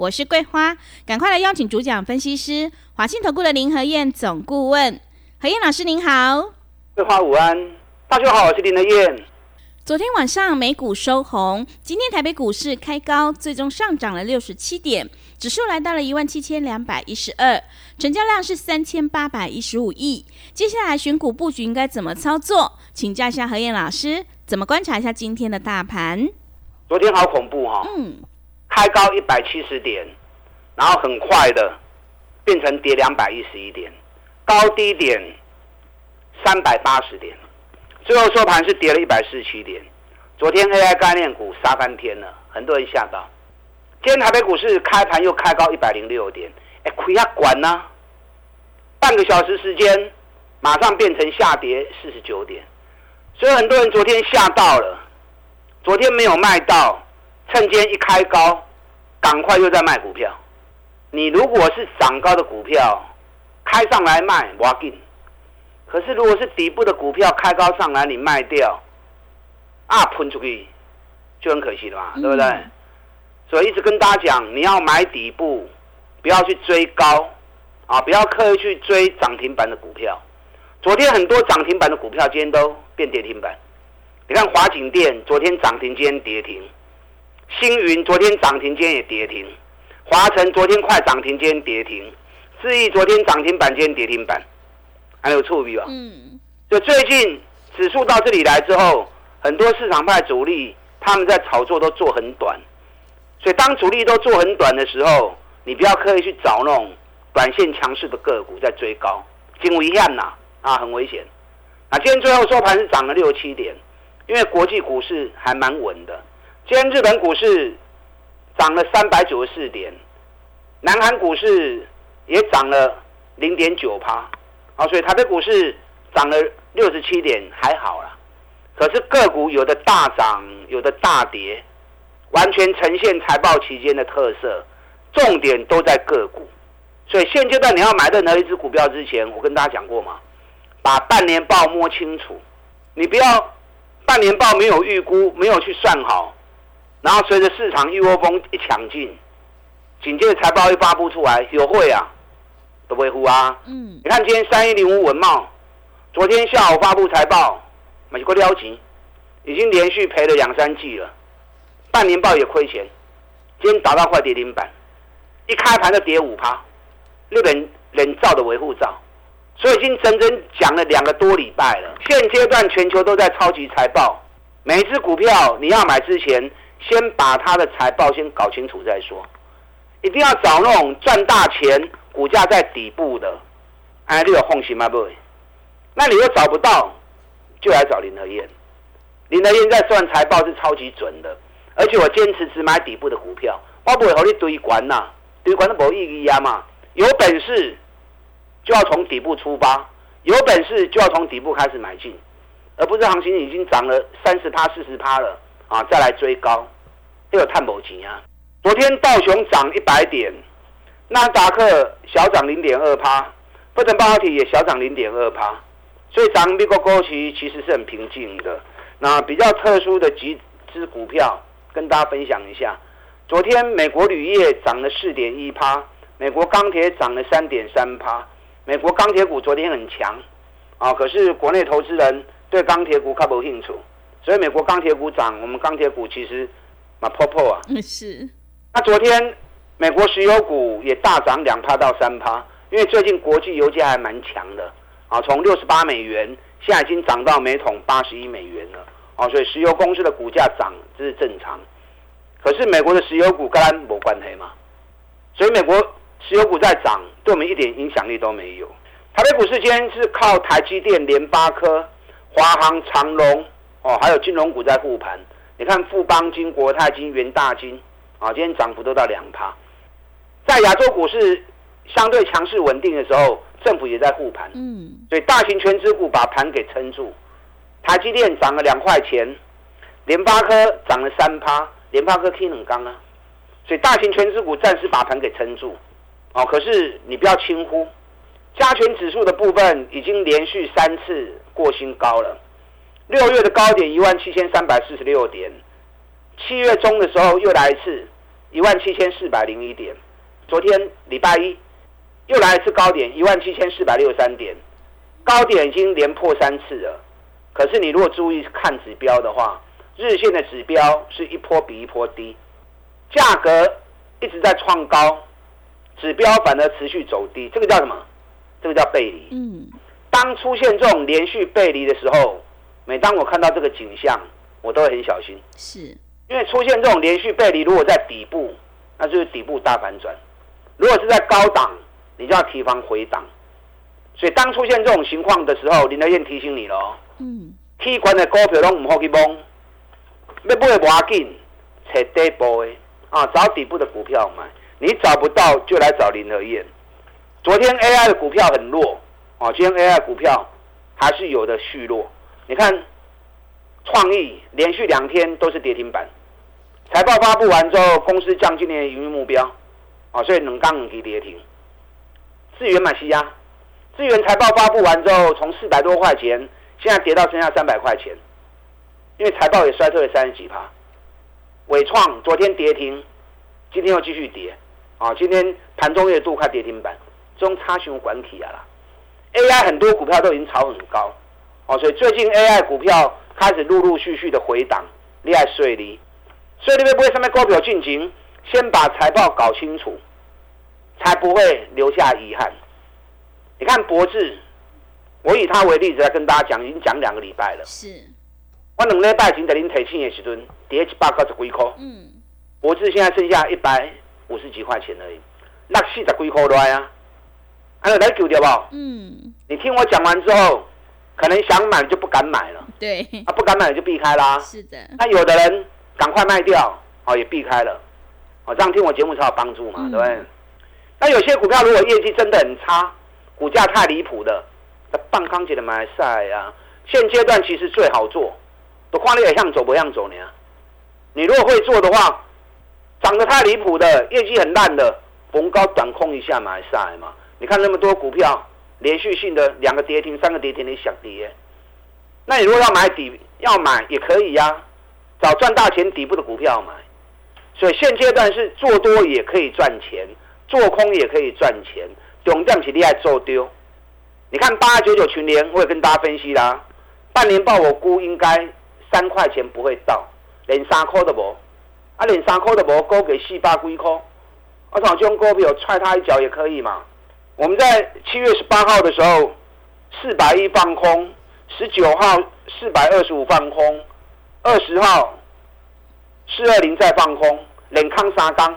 我是桂花，赶快来邀请主讲分析师华信投顾的林和燕总顾问，何燕老师您好，桂花午安，大家好，我是林和燕。昨天晚上美股收红，今天台北股市开高，最终上涨了六十七点，指数来到了一万七千两百一十二，成交量是三千八百一十五亿。接下来选股布局应该怎么操作？请教一下何燕老师，怎么观察一下今天的大盘？昨天好恐怖哈，嗯，开高一百七十点，然后很快的变成跌两百一十一点，高低点三百八十点。最后收盘是跌了一百四十七点。昨天 AI 概念股杀翻天了，很多人吓到。今天台北股市开盘又开高一百零六点，哎，亏下管呢？半个小时时间，马上变成下跌四十九点。所以很多人昨天吓到了，昨天没有卖到，趁今天一开高，赶快又在卖股票。你如果是涨高的股票，开上来卖，挖进。可是，如果是底部的股票开高上来，你卖掉，啊喷出去，就很可惜了嘛，对不对？所以一直跟大家讲，你要买底部，不要去追高，啊，不要刻意去追涨停板的股票。昨天很多涨停板的股票，今天都变跌停板。你看华景电昨天涨停，今天跌停；星云昨天涨停，今天也跌停；华晨昨天快涨停，今天跌停；智毅昨天涨停板，今天跌停板。还有触笔吧。嗯，就最近指数到这里来之后，很多市场派主力他们在炒作都做很短，所以当主力都做很短的时候，你不要刻意去找那种短线强势的个股在追高，惊危险呐啊，很危险。啊，今天最后收盘是涨了六七点，因为国际股市还蛮稳的。今天日本股市涨了三百九十四点，南韩股市也涨了零点九趴。啊，所以台北股市涨了六十七点，还好啦。可是个股有的大涨，有的大跌，完全呈现财报期间的特色，重点都在个股。所以现阶段你要买任何一只股票之前，我跟大家讲过嘛，把半年报摸清楚。你不要半年报没有预估，没有去算好，然后随着市场一窝蜂一抢进，紧接着财报一发布出来，有会啊。都维护啊！嗯，你看今天三一零五文茂，昨天下午发布财报，美国撩钱，已经连续赔了两三季了，半年报也亏钱，今天打到快跌停板，一开盘就跌五趴，日本人造的维护照，所以已经整整讲了两个多礼拜了。现阶段全球都在超级财报，每一只股票你要买之前，先把他的财报先搞清楚再说，一定要找那种赚大钱。股价在底部的，哎，你有放心吗？不，那你又找不到，就来找林和燕。林和燕在算财报是超级准的，而且我坚持只买底部的股票，我不会和你堆管呐，堆管都没意义啊嘛。有本事就要从底部出发，有本事就要从底部开始买进，而不是行情已经涨了三十趴、四十趴了啊，再来追高，都有探宝钱啊。昨天道琼涨一百点。纳达克小涨零点二趴，富腾半导体也小涨零点二趴，所以涨美国股市其实是很平静的。那比较特殊的几只股票跟大家分享一下，昨天美国铝业涨了四点一趴，美国钢铁涨了三点三趴，美国钢铁股昨天很强啊，可是国内投资人对钢铁股看不清楚，所以美国钢铁股涨，我们钢铁股其实嘛破破啊。是。那昨天。美国石油股也大涨两趴到三趴，因为最近国际油价还蛮强的啊，从六十八美元现在已经涨到每桶八十一美元了啊，所以石油公司的股价涨这是正常。可是美国的石油股跟它没关系嘛，所以美国石油股在涨，对我们一点影响力都没有。台北股市今天是靠台积电、联发科、华航、长隆哦，还有金融股在护盘。你看富邦金、国泰金、元大金啊，今天涨幅都到两趴。在亚洲股市相对强势稳定的时候，政府也在护盘，嗯，所以大型全指股把盘给撑住。台积电涨了两块钱，联发科涨了三趴，联发科 K 冷刚啊，所以大型全指股暂时把盘给撑住。哦，可是你不要轻忽，加权指数的部分已经连续三次过新高了。六月的高点一万七千三百四十六点，七月中的时候又来一次一万七千四百零一点，昨天礼拜一又来一次高点一万七千四百六十三点，高点已经连破三次了。可是你如果注意看指标的话，日线的指标是一波比一波低，价格一直在创高，指标反而持续走低，这个叫什么？这个叫背离。嗯，当出现这种连续背离的时候，每当我看到这个景象，我都会很小心，是，因为出现这种连续背离，如果在底部，那就是底部大反转；如果是在高档，你就要提防回档。所以当出现这种情况的时候，林德燕提醒你了哦。嗯，期权的股票拢唔好去摸，要买无要紧，找底部的啊，找底部的股票买。你找不到就来找林和燕。昨天 AI 的股票很弱啊，今天 AI 股票还是有的续弱。你看，创意连续两天都是跌停板，财报发布完之后，公司降今年的营运目标啊，所以能刚两期跌停。智源买西亚，智源财报发布完之后，从四百多块钱。现在跌到剩下三百块钱，因为财报也衰退了三十几趴。伟创昨天跌停，今天又继续跌，啊，今天盘中月度快跌停板，中差熊管体啊啦。AI 很多股票都已经炒很高，哦，所以最近 AI 股票开始陆陆续续的回档，厉害税利，所以你们不会上面股票进行，先把财报搞清楚，才不会留下遗憾。你看博智。我以他为例子来跟大家讲，已经讲两个礼拜了。是，我两礼拜前在您提醒的时阵，跌一百九十几块。嗯，博智现在剩下一百五十几块钱而已，那四十几块来啊，还有来救掉不？嗯，你听我讲完之后，可能想买就不敢买了，对，啊，不敢买就避开啦。是的，那有的人赶快卖掉，哦，也避开了，哦，这样听我节目才有帮助嘛，嗯对不对？那有些股票如果业绩真的很差，股价太离谱的。那半康姐的马来赛啊，现阶段其实最好做，都看你也像走不像走呢？你如果会做的话，涨得太离谱的，业绩很烂的，逢高短空一下马来赛嘛。你看那么多股票，连续性的两个跌停、三个跌停，你想跌？那你如果要买底，要买也可以呀，找赚大钱底部的股票买。所以现阶段是做多也可以赚钱，做空也可以赚钱，重点是你爱做丢。你看八九九群联，我也跟大家分析啦。半年报我估应该三块钱不会到，连三块都无。啊，连三块都无，高给四百几块。我想这种股票踹他一脚也可以嘛。我们在七月十八号的时候，四百一放空，十九号四百二十五放空，二十号四二零再放空，冷康沙钢，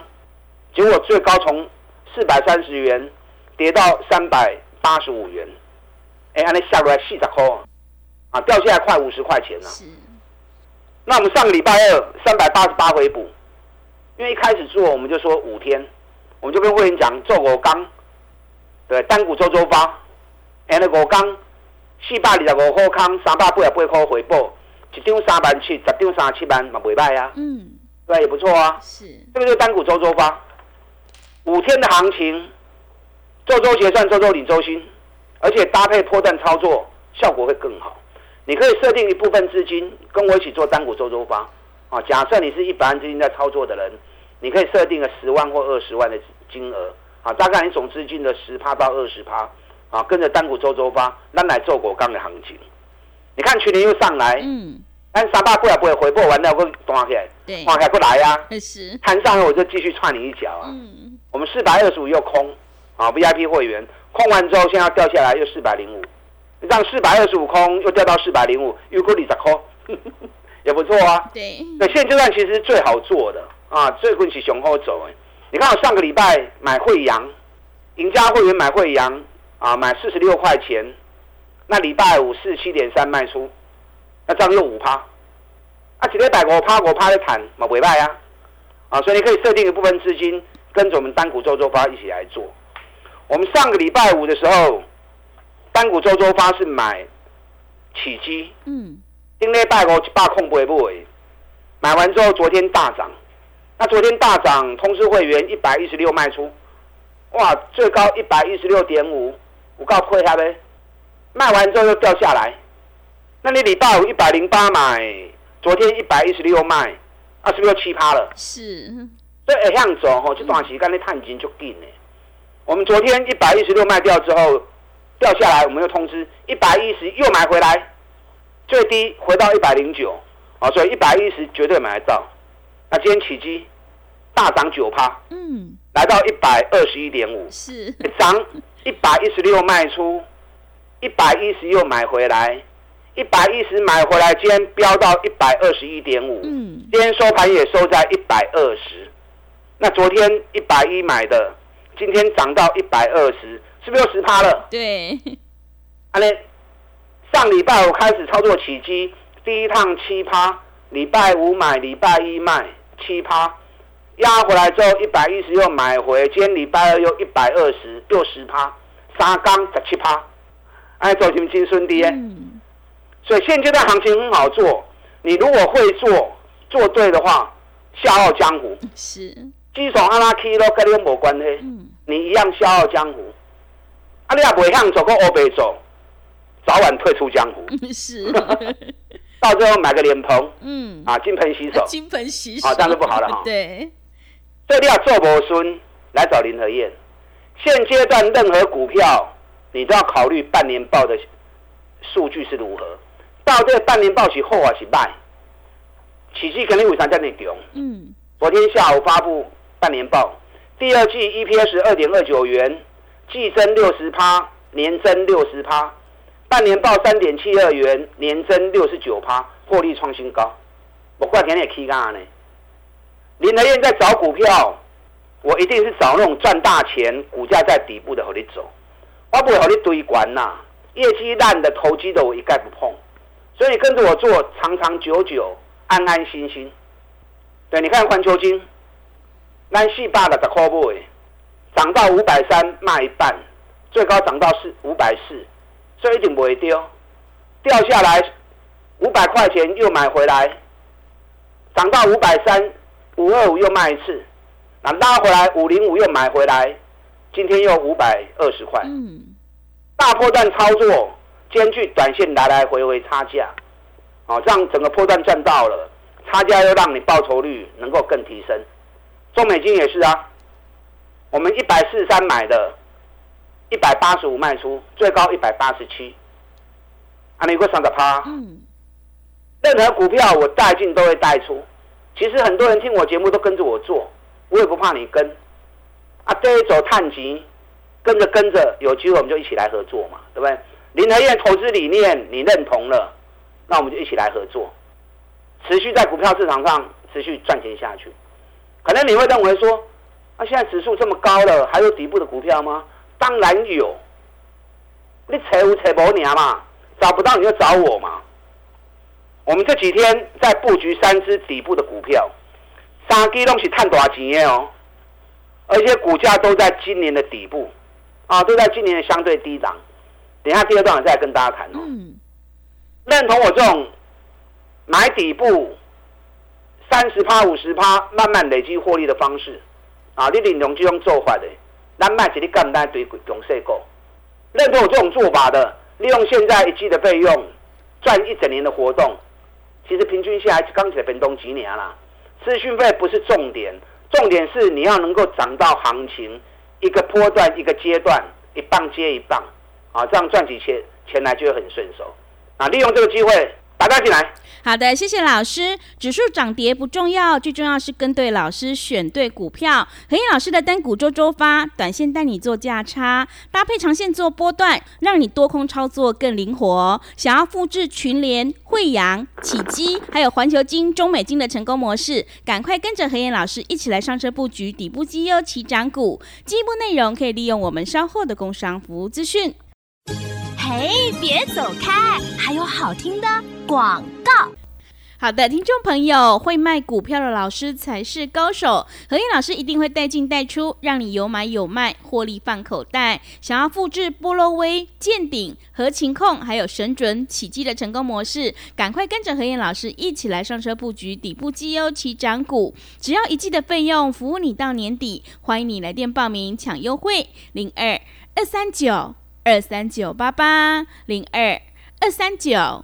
结果最高从四百三十元跌到三百八十五元。哎，按那下来四十块啊，掉下来快五十块钱了。是，那我们上个礼拜二三百八十八回补，因为一开始做我们就说五天，我们就跟会员讲做五缸，对，单股周周发，哎，那五缸四百二十五块康，三百八十八块回报，一张三万七，十张三十七万，嘛袂歹啊，嗯，对，也不错啊。是，这个就是单股周周发，五天的行情，周周结算，周周领周薪。而且搭配破蛋操作，效果会更好。你可以设定一部分资金跟我一起做单股周周发啊。假设你是一百万资金在操作的人，你可以设定个十万或二十万的金额啊，大概你总资金的十趴到二十趴啊，跟着单股周周发，那来做果钢的行情。你看去年又上来，嗯，但三八不了不会回破完了，我断起来，对，断起来过来呀、啊，是，弹上来我就继续踹你一脚啊。嗯，我们四百二十五又空啊，VIP 会员。空完之后，现在掉下来又四百零五，让四百二十五空又掉到四百零五，又过你十空，也不错啊。对，那现阶段其实最好做的啊，最近是雄厚走哎。你看我上个礼拜买惠阳，赢家会员买惠阳啊，买四十六块钱，那礼拜五四七点三卖出，那这样又五趴，啊，几礼拜五趴五趴的谈嘛，尾卖啊，啊，所以你可以设定一部分资金跟着我们单股周周发一起来做。我们上个礼拜五的时候，单股周周发是买起基，嗯，今天拜五一百空不会不会，买完之后昨天大涨，那昨天大涨，通知会员一百一十六卖出，哇，最高一百一十六点五，我告退他呗，卖完之后又掉下来，那你礼拜五一百零八买，昨天一百一十六卖，那是不是又奇葩了，是，所以会向走吼，这段时间你探金就紧呢。我们昨天一百一十六卖掉之后掉下来，我们又通知一百一十又买回来，最低回到一百零九，啊，所以一百一十绝对买得到。那今天起基大涨九趴，嗯，来到一百二十一点五，是，涨一百一十六卖出，一百一十又买回来，一百一十买回来，今天飙到一百二十一点五，嗯，今天收盘也收在一百二十。那昨天一百一买的，今天涨到一百二十，是不是又十趴了？对，啊嘞，上礼拜我开始操作起基，第一趟七趴，礼拜五买，礼拜一卖七趴，压回来之后一百一十又买回，今天礼拜二又一百二十，六十趴，三缸十七趴，哎，走进金顺跌。嗯，所以现阶段行情很好做，你如果会做，做对的话，笑傲江湖。是，基础阿拉 K 都跟你无关系，嗯，你一样笑傲江湖。啊，你也袂向走，跟欧北走，早晚退出江湖。是，到最后买个脸盆嗯，啊，金盆洗手，金盆洗手，啊这样就不好了哈。对，这你要做博孙来找林和燕。现阶段任何股票，你都要考虑半年报的数据是如何。到这个半年报是好还是坏？起基肯定为啥这么强？嗯，昨天下午发布半年报，第二季 EPS 二点二九元，季增六十趴，年增六十趴，半年报三点七二元，年增六十九趴，获利创新高。我怪天也 K 干呢。林和燕在找股票，我一定是找那种赚大钱、股价在底部的和你走，我不会和你堆管呐。业绩烂的、投机的，我一概不碰。所以跟着我做，长长久久，安安心心。对，你看环球金，咱四百六十块买，涨到五百三卖一半，最高涨到四五百四，所以一定不会丢。掉下来五百块钱又买回来，涨到五百三五二五又卖一次，那拉回来五零五又买回来，今天又五百二十块。嗯，大波段操作，兼具短线来来回回差价，哦，让整个破段赚到了，差价又让你报酬率能够更提升。中美金也是啊，我们一百四十三买的，一百八十五卖出，最高一百八十七，啊，你给我上个趴。嗯，任何股票我带进都会带出。其实很多人听我节目都跟着我做，我也不怕你跟。啊，这一走探级，跟着跟着，有机会我们就一起来合作嘛，对不对？林和燕投资理念你认同了，那我们就一起来合作，持续在股票市场上持续赚钱下去。可能你会认为说，啊，现在指数这么高了，还有底部的股票吗？当然有。你找有找无娘嘛，找不到你就找我嘛。我们这几天在布局三只底部的股票，三支都是探大钱的哦，而且股价都在今年的底部，啊，都在今年的相对低档。等一下第二段我再跟大家谈哦。嗯，认同我这种买底部三十趴、五十趴，慢慢累积获利的方式啊，你领用这种做法的，咱卖一你干单对强势股。认同我这种做法的，利用现在一季的费用赚一整年的活动，其实平均下来刚起来变动几年啦。资讯费不是重点，重点是你要能够涨到行情一个波段一个阶段，一棒接一棒啊，这样赚起钱钱来就会很顺手啊。利用这个机会打单进来。好的，谢谢老师。指数涨跌不重要，最重要是跟对老师，选对股票。何燕老师的单股周周发，短线带你做价差，搭配长线做波段，让你多空操作更灵活。想要复制群联、惠阳、启基，还有环球金、中美金的成功模式，赶快跟着何燕老师一起来上车布局底部绩优起涨股。进一步内容可以利用我们稍后的工商服务资讯。嘿，别走开，还有好听的广告。好的，听众朋友，会卖股票的老师才是高手。何燕老师一定会带进带出，让你有买有卖，获利放口袋。想要复制波洛威、见顶、和情控还有神准、起基的成功模式，赶快跟着何燕老师一起来上车布局底部绩优起涨股。只要一季的费用，服务你到年底。欢迎你来电报名抢优惠，零二二三九二三九八八零二二三九。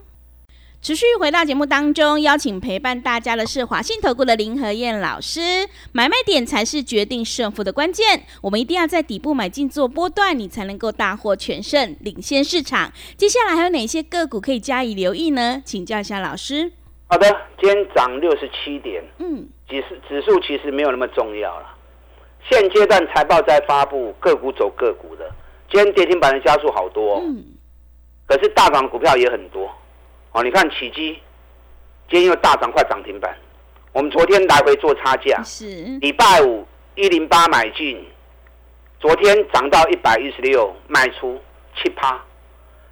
持续回到节目当中，邀请陪伴大家的是华信投顾的林和燕老师。买卖点才是决定胜负的关键，我们一定要在底部买进做波段，你才能够大获全胜，领先市场。接下来还有哪些个股可以加以留意呢？请教一下老师。好的，今天涨六十七点，嗯，指数指数其实没有那么重要了。现阶段财报在发布，个股走个股的。今天跌停板的加速好多，嗯，可是大涨股票也很多。哦，你看起基，今天又大涨，快涨停板。我们昨天来回做差价，是礼拜五一零八买进，昨天涨到一百一十六卖出七趴，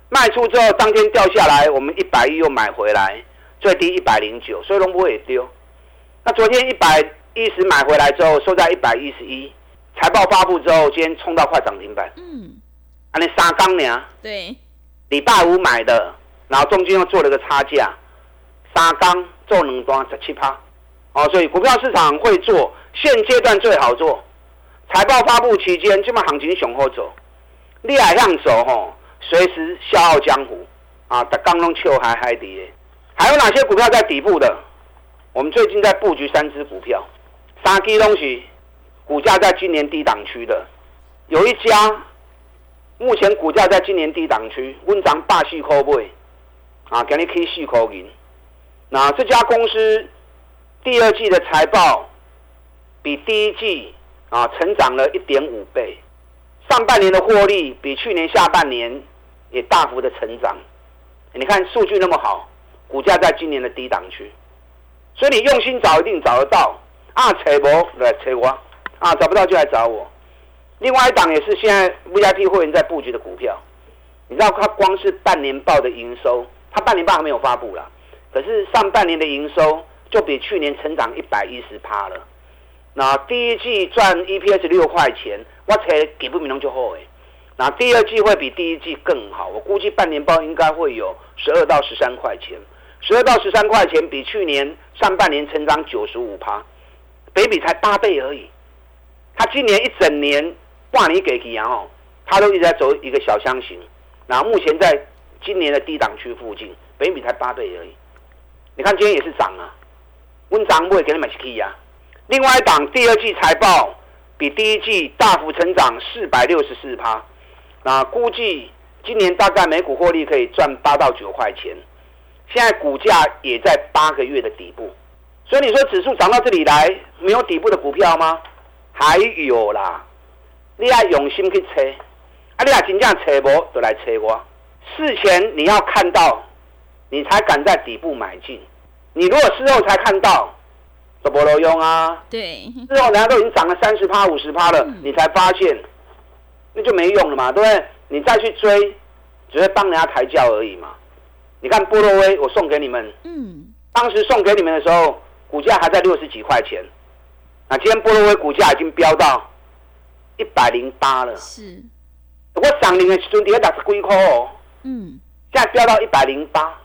卖出之后当天掉下来，我们一百一又买回来，最低一百零九，所以龙波也丢。那昨天一百一十买回来之后，收在一百一十一，财报发布之后，今天冲到快涨停板。嗯，啊，你三缸呢？对，礼拜五买的。然后中间又做了个差价，三缸做两端十七趴，哦，所以股票市场会做，现阶段最好做。财报发布期间，这么行情雄厚走，你还向走吼，随时笑傲江湖啊！在刚中秋还嗨的，还有哪些股票在底部的？我们最近在布局三只股票，三基东西，股价在今年低档区的，有一家目前股价在今年低档区，温涨霸气可不？啊，给你可以细口银。那这家公司第二季的财报比第一季啊成长了一点五倍，上半年的获利比去年下半年也大幅的成长。你看数据那么好，股价在今年的低档区，所以你用心找一定找得到。啊，找不来找我，啊找不到就来找我。另外一档也是现在 VIP 会员在布局的股票，你知道它光是半年报的营收。它半年报还没有发布了，可是上半年的营收就比去年成长一百一十趴了。那第一季赚 EPS 六块钱，我才给不明龙就好哎。那第二季会比第一季更好，我估计半年报应该会有十二到十三块钱，十二到十三块钱比去年上半年成长九十五趴，北比才八倍而已。他今年一整年半年给几阳哦，他都一直在走一个小箱型，然后目前在。今年的低档区附近，北米才八倍而已。你看今天也是涨啊，温涨不会给你买 key 啊。另外一档第二季财报比第一季大幅成长四百六十四趴，那估计今年大概每股获利可以赚八到九块钱。现在股价也在八个月的底部，所以你说指数涨到这里来，没有底部的股票吗？还有啦，你要用心去猜，啊，你要真正猜无，就来猜我。事前你要看到，你才敢在底部买进。你如果事后才看到，都不能用啊。对，事后人家都已经涨了三十趴、五十趴了，你才发现，那就没用了嘛，对不对？你再去追，只会帮人家抬轿而已嘛。你看波洛威，我送给你们，嗯，当时送给你们的时候，股价还在六十几块钱，那今天波洛威股价已经飙到一百零八了。是，我涨零的时阵，底下打是几块哦。嗯，现在飙到一百零八，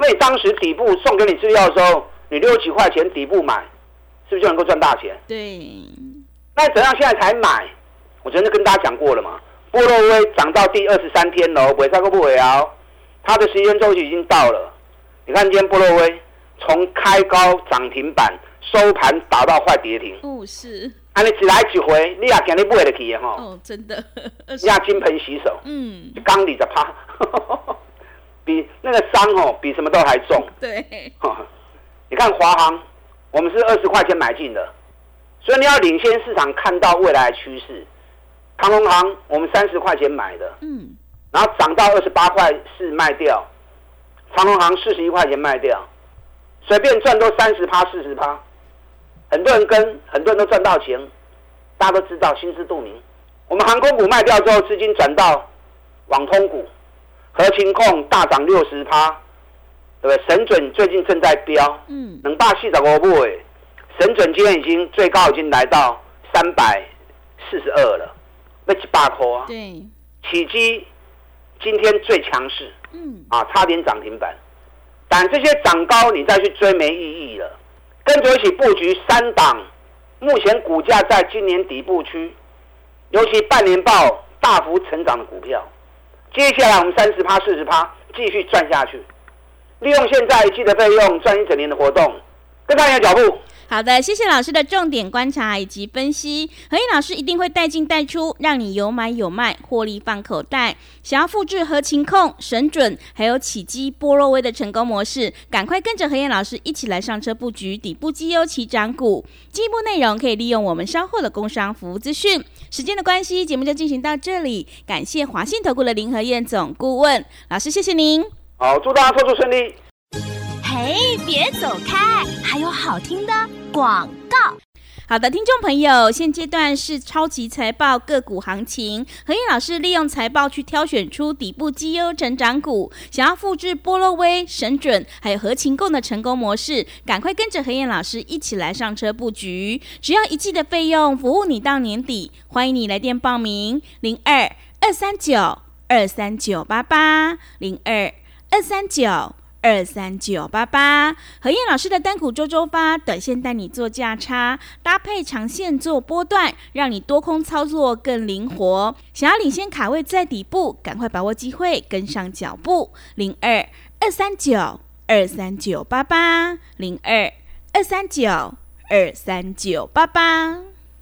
因为当时底部送给你资料的时候，你六几块钱底部买，是不是就能够赚大钱？对。那怎样现在才买？我昨天跟大家讲过了嘛。波洛威涨到第二十三天了，尾三个不尾啊，它的时间周期已经到了。你看今天波洛威从开高涨停板收盘打到快跌停。不是。啊！你一来一回，你也肯定不会得去的吼。哦，真的。你也金盆洗手。嗯。缸里的趴，比那个伤哦，比什么都还重。对。你看华航，我们是二十块钱买进的，所以你要领先市场看到未来的趋势。长龙行我们三十块钱买的，嗯，然后涨到二十八块四卖掉，长隆行四十一块钱卖掉，随便赚都三十趴四十趴，很多人跟，很多人都赚到钱，大家都知道，心知肚明。我们航空股卖掉之后，资金转到网通股，核情控大涨六十趴，对不对？神准最近正在飙，嗯，能大细涨我不会，神准今天已经最高已经来到三百四十二了，那几百块啊。对，起基今天最强势嗯，啊，差点涨停板。但这些涨高你再去追没意义了，跟着一起布局三档，目前股价在今年底部区，尤其半年报大幅成长的股票，接下来我们三十趴、四十趴继续赚下去，利用现在一季的费用赚一整年的活动，跟上你的脚步。好的，谢谢老师的重点观察以及分析。何燕老师一定会带进带出，让你有买有卖，获利放口袋。想要复制合情控、神准还有起基、波若威的成功模式，赶快跟着何燕老师一起来上车布局底部绩优起涨股。进一步内容可以利用我们稍后的工商服务资讯。时间的关系，节目就进行到这里。感谢华信投顾的林和燕总顾问老师，谢谢您。好，祝大家操作顺利。嘿，别走开，还有好听的广告。好的，听众朋友，现阶段是超级财报个股行情。何燕老师利用财报去挑选出底部绩优成长股，想要复制波洛威、神准还有合情共的成功模式，赶快跟着何燕老师一起来上车布局。只要一季的费用，服务你到年底。欢迎你来电报名：零二二三九二三九八八零二二三九。二三九八八，何燕老师的单股周周发，短线带你做价差，搭配长线做波段，让你多空操作更灵活。想要领先卡位在底部，赶快把握机会，跟上脚步。零二二三九二三九八八，零二二三九二三九八八。